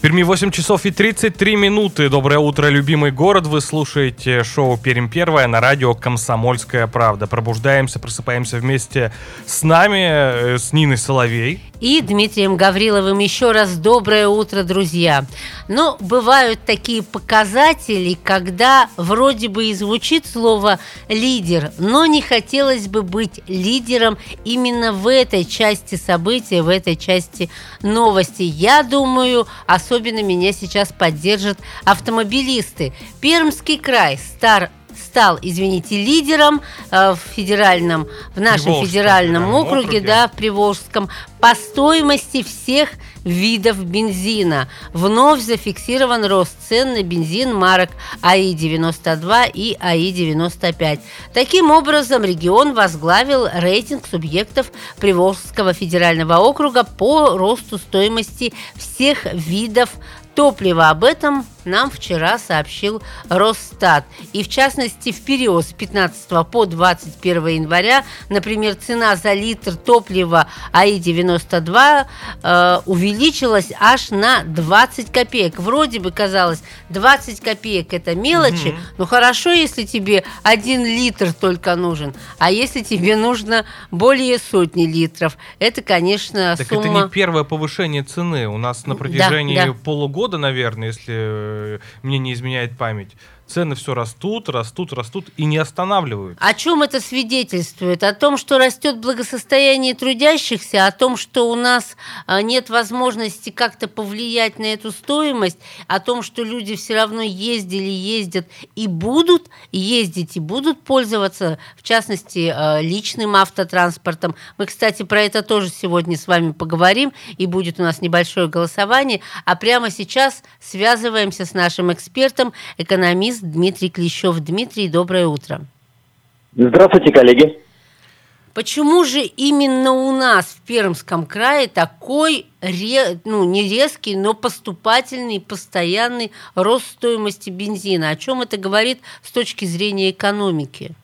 Перми 8 часов и 33 минуты. Доброе утро, любимый город. Вы слушаете шоу «Пермь первое» на радио «Комсомольская правда». Пробуждаемся, просыпаемся вместе с нами, э, с Ниной Соловей. И Дмитрием Гавриловым еще раз доброе утро, друзья. Но бывают такие показатели, когда вроде бы и звучит слово «лидер», но не хотелось бы быть лидером именно в этой части события, в этой части новости. Я думаю, особенно меня сейчас поддержат автомобилисты. Пермский край, Стар стал, извините, лидером э, в федеральном, в нашем Приволжском федеральном федеральном округе, округе. да, в Приволжском, по стоимости всех видов бензина. Вновь зафиксирован рост цен на бензин марок АИ-92 и АИ-95. Таким образом, регион возглавил рейтинг субъектов Приволжского федерального округа по росту стоимости всех видов топлива. Об этом нам вчера сообщил Росстат. И в частности, в период с 15 по 21 января, например, цена за литр топлива АИ-92 э, увеличилась аж на 20 копеек. Вроде бы казалось, 20 копеек это мелочи, но хорошо, если тебе один литр только нужен. А если тебе нужно более сотни литров, это, конечно, Так сумма... это не первое повышение цены. У нас на Да, протяжении да. полугода, наверное, если э, мне не изменяет память, цены все растут, растут, растут и не останавливаются. О чем это свидетельствует? О том, что растет благосостояние трудящихся, о том, что у нас а, нет возможности как-то повлиять на эту стоимость, о том, что люди все равно ездили, ездят и будут ездить, и будут пользоваться, в частности, а, личным автотранспортом. Мы, кстати, про это тоже сегодня с вами поговорим, и будет у нас небольшое голосование. А прямо сейчас связываемся с нашим экспертом, экономист Дмитрий Клещев. Дмитрий, доброе утро. Здравствуйте, коллеги. Почему же именно у нас в Пермском крае такой, ну, не резкий, но поступательный, постоянный рост стоимости бензина? О чем это говорит с точки зрения экономики?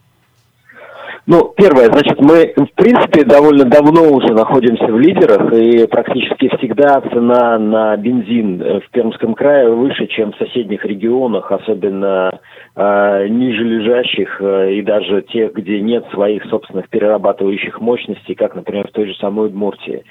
Ну, первое, значит, мы, в принципе, довольно давно уже находимся в лидерах, и практически всегда цена на бензин э, в Пермском крае выше, чем в соседних регионах, особенно э, ниже лежащих э, и даже тех, где нет своих собственных перерабатывающих мощностей, как, например, в той же самой Удмуртии.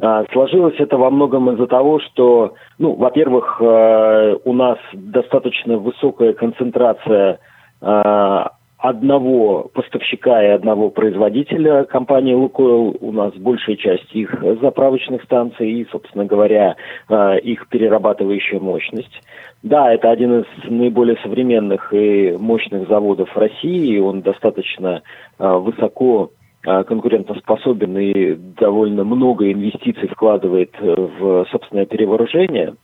А, Сложилось это во многом из-за того, что, ну, во-первых, э, у нас достаточно высокая концентрация э, одного поставщика и одного производителя компании «Лукойл». У нас большая часть их заправочных станций и, собственно говоря, э, их перерабатывающая мощность. Да, это один из наиболее современных и мощных заводов России, он достаточно э, высоко э, конкурентоспособен и довольно много инвестиций вкладывает в собственное перевооружение.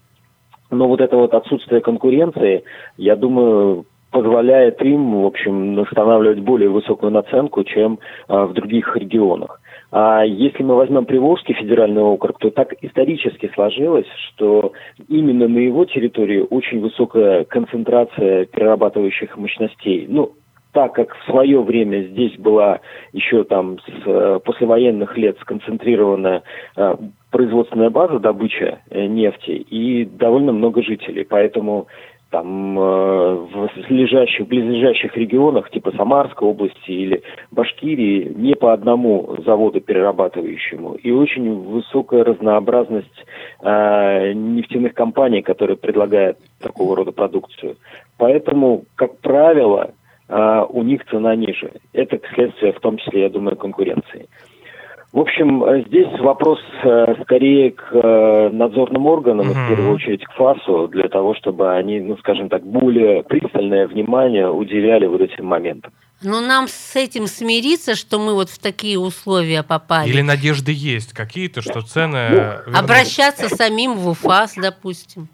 Но вот это вот отсутствие конкуренции, я думаю, позволяет им, в общем, устанавливать более высокую наценку, чем а, в других регионах. А если мы возьмем Приволжский федеральный округ, то так исторически сложилось, что именно на его территории очень высокая концентрация перерабатывающих мощностей. Ну, так как в свое время здесь была еще там с э, послевоенных лет сконцентрирована э, производственная база, добыча э, нефти и довольно много жителей, поэтому там э, в лежащих, близлежащих регионах, типа Самарской области или Башкирии, не по одному заводу перерабатывающему. И очень высокая разнообразность э, нефтяных компаний, которые предлагают такого рода продукцию. Поэтому, как правило, э, у них цена ниже. Это следствие, в том числе, я думаю, конкуренции. В общем, э, здесь вопрос э, скорее к э, надзорным органам, угу. в первую очередь к ФАСу, для того, чтобы они, ну, скажем так, более пристальное внимание уделяли вот этим моментам. Но нам с этим смириться, что мы вот в такие условия попали. Или надежды есть какие-то, что цены... Ну, обращаться самим в УФАС, допустим.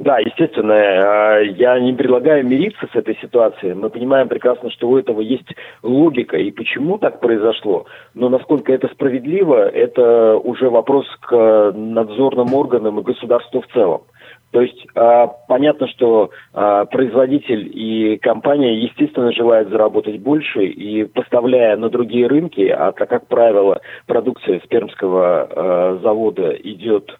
Да, естественно, э, я не предлагаю мириться с этой ситуацией. Мы понимаем прекрасно, что у этого есть логика и почему так произошло. Но насколько это справедливо, это уже вопрос к надзорным органам и государству в целом. То есть э, понятно, что э, производитель и компания, естественно, желают заработать больше и поставляя на другие рынки, а так как правило продукция с пермского завода идет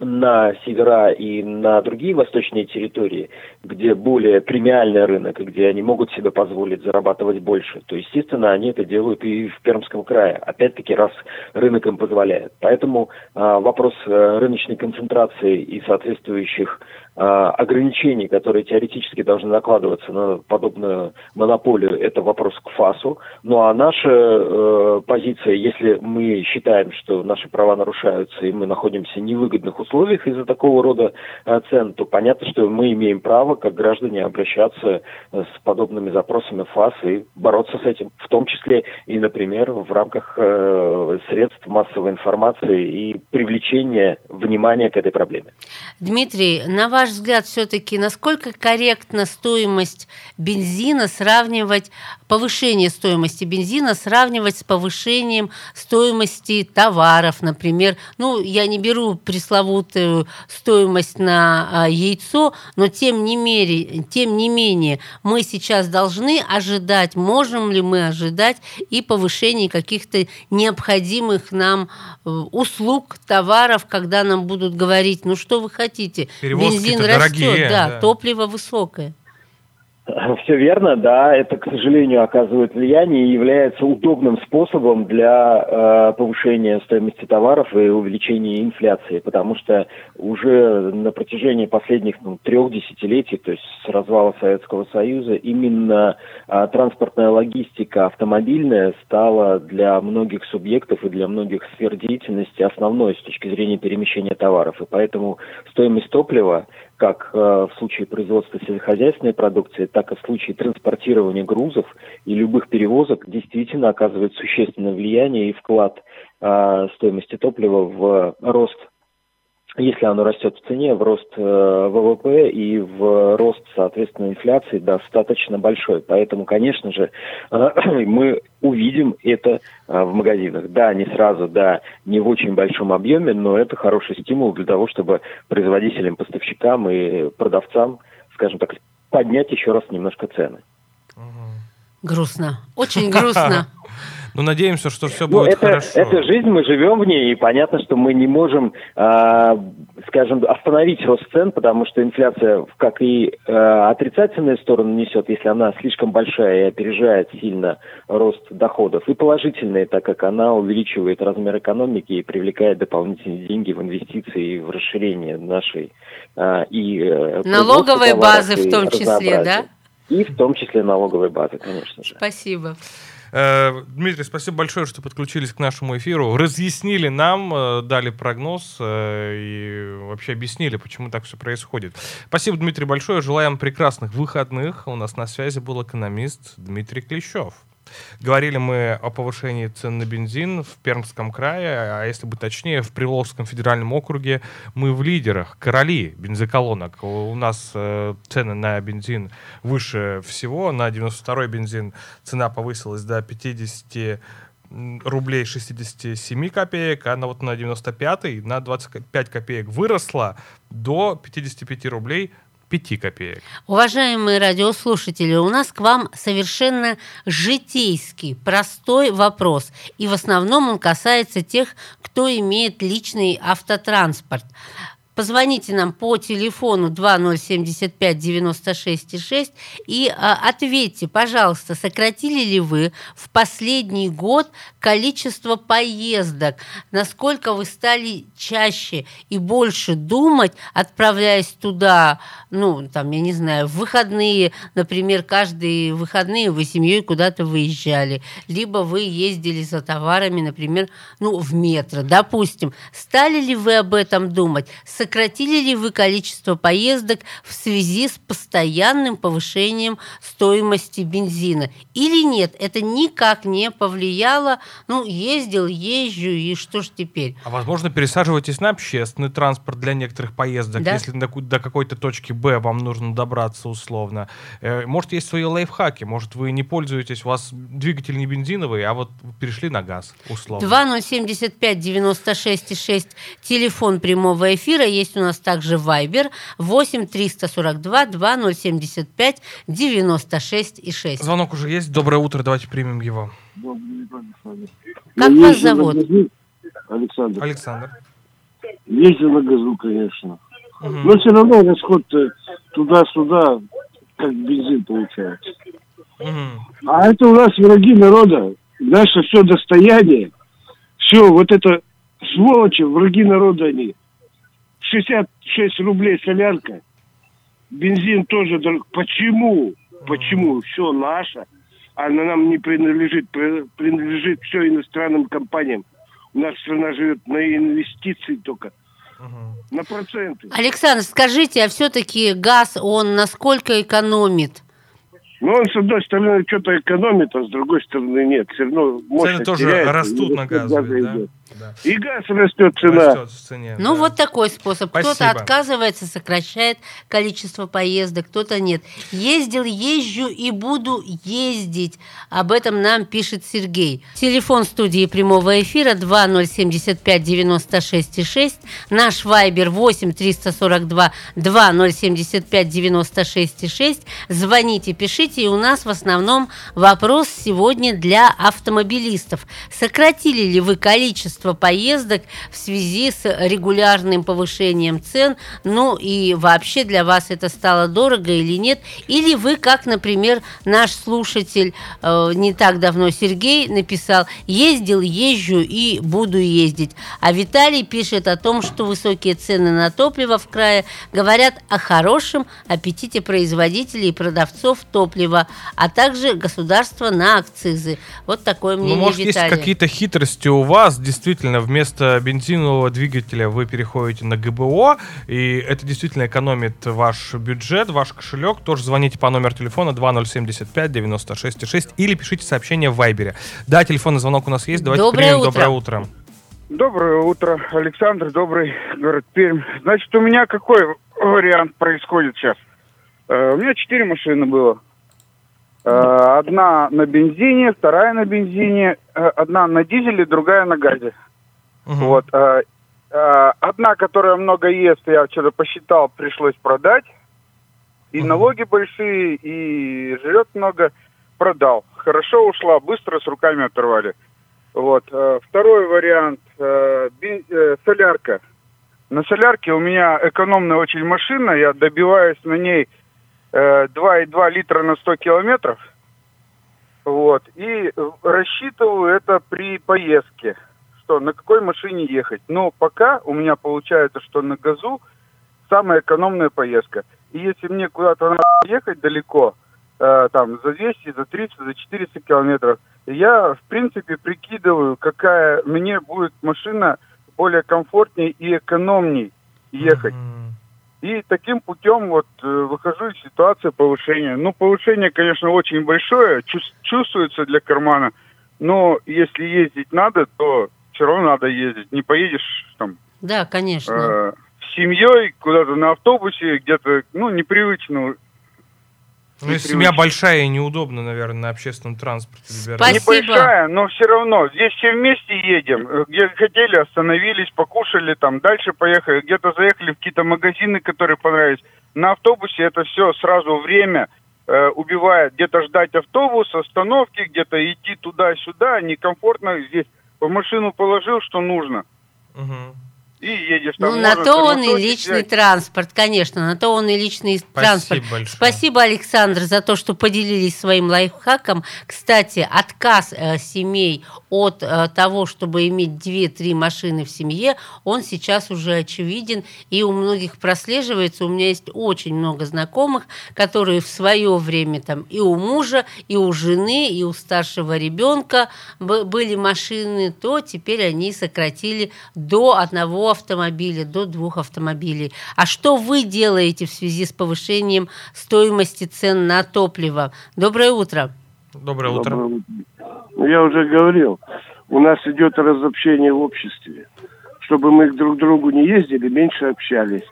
на севера и на другие восточные территории, где более премиальный рынок, где они могут себе позволить зарабатывать больше, то, естественно, они это делают и в Пермском крае, опять-таки, раз рынок им позволяет. Поэтому э, вопрос э, рыночной концентрации и соответствующих а, ограничений, которые теоретически должны накладываться на подобную монополию, это вопрос к ФАСу. Ну а наша э, позиция, если мы считаем, что наши права нарушаются и мы находимся в невыгодных условиях из-за такого рода э, цен, то понятно, что мы имеем право, как граждане, обращаться э, с подобными запросами ФАС и бороться с этим, в том числе и, например, в рамках э, средств массовой информации и привлечения внимания к этой проблеме. Дмитрий, на ваш взгляд, все-таки насколько корректно стоимость бензина сравнивать, повышение стоимости бензина сравнивать с повышением стоимости товаров, например? Ну, я не беру пресловутую стоимость на а, яйцо, но тем не, мере, тем не менее мы сейчас должны ожидать, можем ли мы ожидать и повышение каких-то необходимых нам э, услуг, товаров, когда нам будут говорить, ну что вы хотите, бензин бензин растет, дорогие, да, да, топливо высокое. Все верно, да, это, к сожалению, оказывает влияние и является удобным способом для э, повышения стоимости товаров и увеличения инфляции, потому что уже на протяжении последних ну, трех десятилетий, то есть с развала Советского Союза, именно э, транспортная логистика автомобильная стала для многих субъектов и для многих сфер деятельности основной с точки зрения перемещения товаров, и поэтому стоимость топлива как э, в случае производства сельскохозяйственной продукции, так и в случае транспортирования грузов и любых перевозок действительно оказывает существенное влияние и вклад э, стоимости топлива в рост если оно растет в цене, в рост э, ВВП и в рост, соответственно, инфляции достаточно большой. Поэтому, конечно же, э, мы увидим это э, в магазинах. Да, не сразу, да, не в очень большом объеме, но это хороший стимул для того, чтобы производителям, поставщикам и продавцам, скажем так, поднять еще раз немножко цены. Грустно, очень грустно. Ну, надеемся, что все ну, будет это, хорошо. Это жизнь, мы живем в ней, и понятно, что мы не можем, э, скажем, остановить рост цен, потому что инфляция, как и э, отрицательную сторону несет, если она слишком большая и опережает сильно рост доходов, и положительные, так как она увеличивает размер экономики и привлекает дополнительные деньги в инвестиции и в расширение нашей э, и э, налоговой базы в том числе, да? И в том числе налоговой базы, конечно же. Спасибо. Э, Дмитрий, спасибо большое, что подключились к нашему эфиру. Разъяснили нам, э, дали прогноз э, и вообще объяснили, почему так все происходит. Спасибо, Дмитрий, большое. Желаем прекрасных выходных. У нас на связи был экономист Дмитрий Клещев. Говорили мы о повышении цен на бензин в Пермском крае, а если быть точнее, в Приволжском федеральном округе мы в лидерах, короли бензоколонок. У нас э, цены на бензин выше всего. На 92-й бензин цена повысилась до 50 рублей 67 копеек, а на вот на 95 на 25 копеек выросла до 55 рублей 5 копеек. Уважаемые радиослушатели, у нас к вам совершенно житейский, простой вопрос. И в основном он касается тех, кто имеет личный автотранспорт. Позвоните нам по телефону 2075 96 6 и а, ответьте, пожалуйста, сократили ли вы в последний год количество поездок? Насколько вы стали чаще и больше думать, отправляясь туда, ну, там, я не знаю, в выходные, например, каждые выходные вы семьей куда-то выезжали, либо вы ездили за товарами, например, ну, в метро, допустим. Стали ли вы об этом думать? Сократили ли вы количество поездок в связи с постоянным повышением стоимости бензина? Или нет, это никак не повлияло, ну, ездил, езжу, и что ж теперь? А возможно, пересаживайтесь на общественный транспорт для некоторых поездок, Да. если до, до какой-то точки Б вам нужно добраться условно. Э, Может, есть свои лайфхаки, может, вы не пользуетесь, у вас двигатель не бензиновый, а вот перешли на газ, условно. 2075 96 6 телефон прямого эфира. Есть у нас также Viber 8 342 2075 96 и 6. Звонок уже есть. Доброе утро, давайте примем его. Как вас зовут? Александр. Александр. Ездил на газу, конечно. Мгм. Но все равно расход туда-сюда, как бензин получается. Мгм. А это у нас враги народа. Наше все достояние. Все, вот это сволочи, враги народа они. 66 рублей солярка. Бензин тоже дорог. Почему? Почему? Все наше. Она нам не принадлежит. При- Принадлежит все иностранным компаниям. У нас страна живет на инвестиции только. Мгм. На проценты. Александр, скажите, а все-таки газ, он насколько экономит? Но он, с одной стороны, что-то экономит, а с другой стороны, нет. Все равно Цены тоже теряется, растут на газовые, да? идет. Да. И газ растет, цена. Растет в цене. Ну, да. вот такой способ. Кто-то отказывается, сокращает количество поездок, кто-то нет. Ездил, езжу и буду ездить. Об этом нам пишет Сергей. Телефон студии прямого эфира 2075 96 6. Наш вайбер 8 342 2075 96 6. Звоните, пишите. И у нас в основном вопрос сегодня для автомобилистов. Сократили ли вы количество поездок в связи с регулярным повышением цен? Ну и вообще для вас это стало дорого или нет? Или вы, как, например, наш слушатель э, не так давно Сергей написал, ездил, езжу и буду ездить. А Виталий пишет о том, что высокие цены на топливо в крае говорят о хорошем аппетите производителей и продавцов топлива, а также государства на акцизы. Вот такое Ну, мнение может, есть Виталия. какие-то хитрости у вас. Действительно, вместо бензинового двигателя вы переходите на ГБО, и это действительно экономит ваш бюджет, ваш кошелек. Тоже звоните по номеру телефона 2075 96 6 или пишите сообщение в Вайбере. Да, телефонный звонок у нас есть. Давайте Доброе примем. утро. Доброе утро. Доброе утро, Александр, добрый город Пермь. Значит, у меня какой вариант происходит сейчас? Э, У меня четыре машины было. Э, Одна на бензине, вторая на бензине, э, одна на дизеле, другая на газе. Мгм. Вот. э, Одна, которая много ест, я вчера посчитал, пришлось продать. И налоги большие, и жрет много. Продал. Хорошо ушла, быстро с руками оторвали. Вот. Второй вариант. Солярка. На солярке у меня экономная очень машина. Я добиваюсь на ней 2,2 литра на 100 километров. Вот. И э, рассчитываю это при поездке, что на какой машине ехать. Но пока у меня получается, что на газу самая экономная поездка. И если мне куда-то надо ехать далеко, э, там за 200, за 300, за 400 километров, я, в принципе, прикидываю, какая мне будет машина более комфортней и экономней ехать. Мгм. И таким путем вот э, выхожу из ситуации повышения. Ну, повышение, конечно, очень большое, чувс- чувствуется для кармана, но если ездить надо, то все равно надо ездить. Не поедешь там Да, конечно. э, с семьей куда-то на автобусе, где-то, ну, непривычно. Ну, если семья большая и неудобно, наверное, на общественном транспорте добираться. Спасибо. Небольшая, но все равно. Здесь все вместе едем. Э, Где хотели, остановились, покушали, там дальше поехали. Где-то заехали в какие-то магазины, которые понравились. На автобусе это все сразу время э, убивает. Где-то ждать автобус, остановки, где-то идти туда-сюда. Некомфортно здесь. В машину положил, что нужно. Мгм. И едешь. Ну, Там на можно то он и личный взять. транспорт, конечно, на то он и личный транспорт. большое. Спасибо, Александр, за то, что поделились своим лайфхаком. Кстати, отказ э, семей от э, того, чтобы иметь 2-3 машины в семье, он сейчас уже очевиден и у многих прослеживается. У меня есть очень много знакомых, которые в свое время там и у мужа, и у жены, и у старшего ребенка были машины, то теперь они сократили до одного автомобиля, до двух автомобилей. А что вы делаете в связи с повышением стоимости цен на топливо? Доброе утро. Доброе утро. Доброе утро. Ну, Я уже говорил, у нас идет разобщение в обществе. Чтобы мы друг к другу не ездили, меньше общались.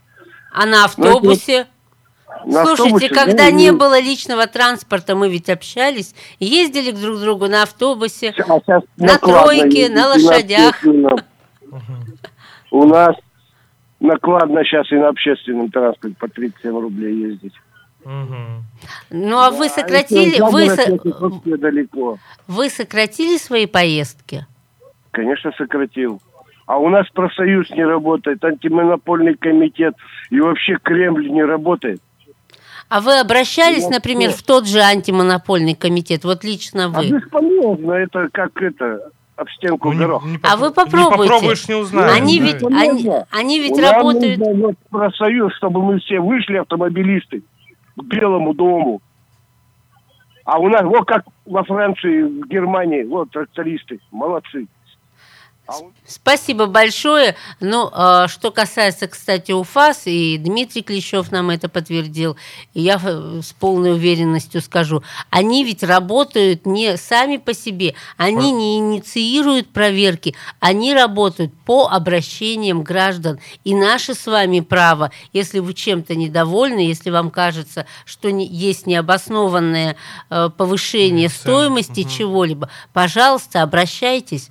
А на автобусе? На Слушайте, автобусе, когда да, не ну, было личного транспорта, мы ведь общались, ездили к друг другу на автобусе. а на накладно тройке, ездить на лошадях. общественном. У нас накладно сейчас и на общественном транспорте по 37 рублей ездить. Мгм. Ну а вы А сократили, вы, со- далеко. вы сократили свои поездки? Конечно, сократил. А у нас профсоюз не работает, антимонопольный комитет и вообще Кремль не работает. А вы обращались, Ну, например, что? в тот же антимонопольный комитет? Вот лично А вы. бесполезно, это как это, об стенку Ну, не- горох. не А вы попро- попробуйте. Не попробуешь, не узнаешь. Они да. ведь, Ну, они, они ведь Нам работают. нужно вот профсоюз, чтобы мы все вышли, автомобилисты, к Белому дому. А у нас, вот как во Франции, в Германии, вот трактористы, молодцы. А Спасибо большое. Ну, э, что касается, кстати, УФАС, и Дмитрий Клещев нам это подтвердил, и я с полной уверенностью скажу, они ведь работают не сами по себе, они не инициируют проверки, они работают по обращениям граждан. И наше с вами право, если вы чем-то недовольны, если вам кажется, что не- есть необоснованное э, повышение Цен. стоимости Мгм. чего-либо, пожалуйста, обращайтесь.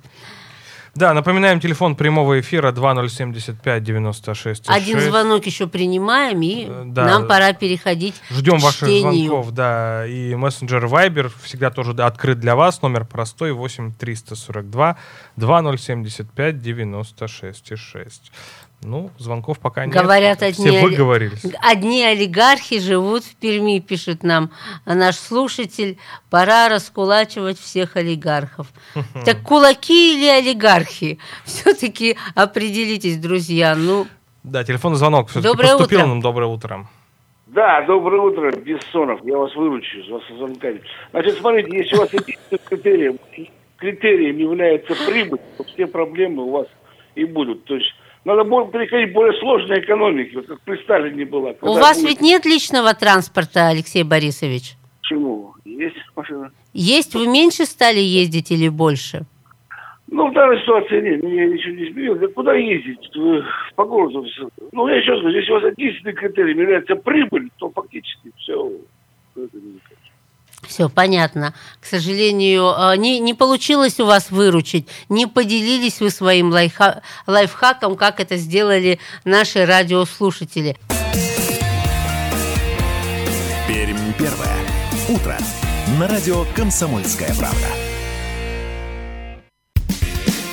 Да, напоминаем, телефон прямого эфира 2075 96 Один звонок еще принимаем, и Э, да. нам пора переходить Ждем к ваших чтению. звонков, да. И мессенджер Viber всегда тоже открыт для вас. Номер простой 8 342 2075 96 6. Ну, звонков пока нет. Говорят, Все одни, оли- выговорились. одни олигархи живут в Перми, пишет нам наш слушатель. Пора раскулачивать всех олигархов. Так кулаки или олигархи? Все-таки определитесь, друзья. Ну, Да, телефонный звонок все-таки Доброе поступил утро. нам. Доброе утро. Да, доброе утро, Бессонов. Я вас выручу с вашим звонками. Значит, смотрите, если у вас единственным критерием, критерием является прибыль, то все проблемы у вас и будут. То есть надо будет переходить к более сложной экономике, вот как при Сталине была. у вас будет- ведь нет личного транспорта, Алексей Борисович? Почему? Есть машина? Есть? Вы меньше стали ездить или больше? Ну, в данной ситуации нет, меня ничего не изменило. Да куда ездить? По городу. всё. Ну, я еще скажу, если у вас единственным критерием является прибыль, то фактически все. Все понятно. К сожалению, э, не, не получилось у вас выручить. Не поделились вы своим лайфха- лайфхаком, как это сделали наши радиослушатели. Пермь первое. Утро. На радио «Комсомольская правда».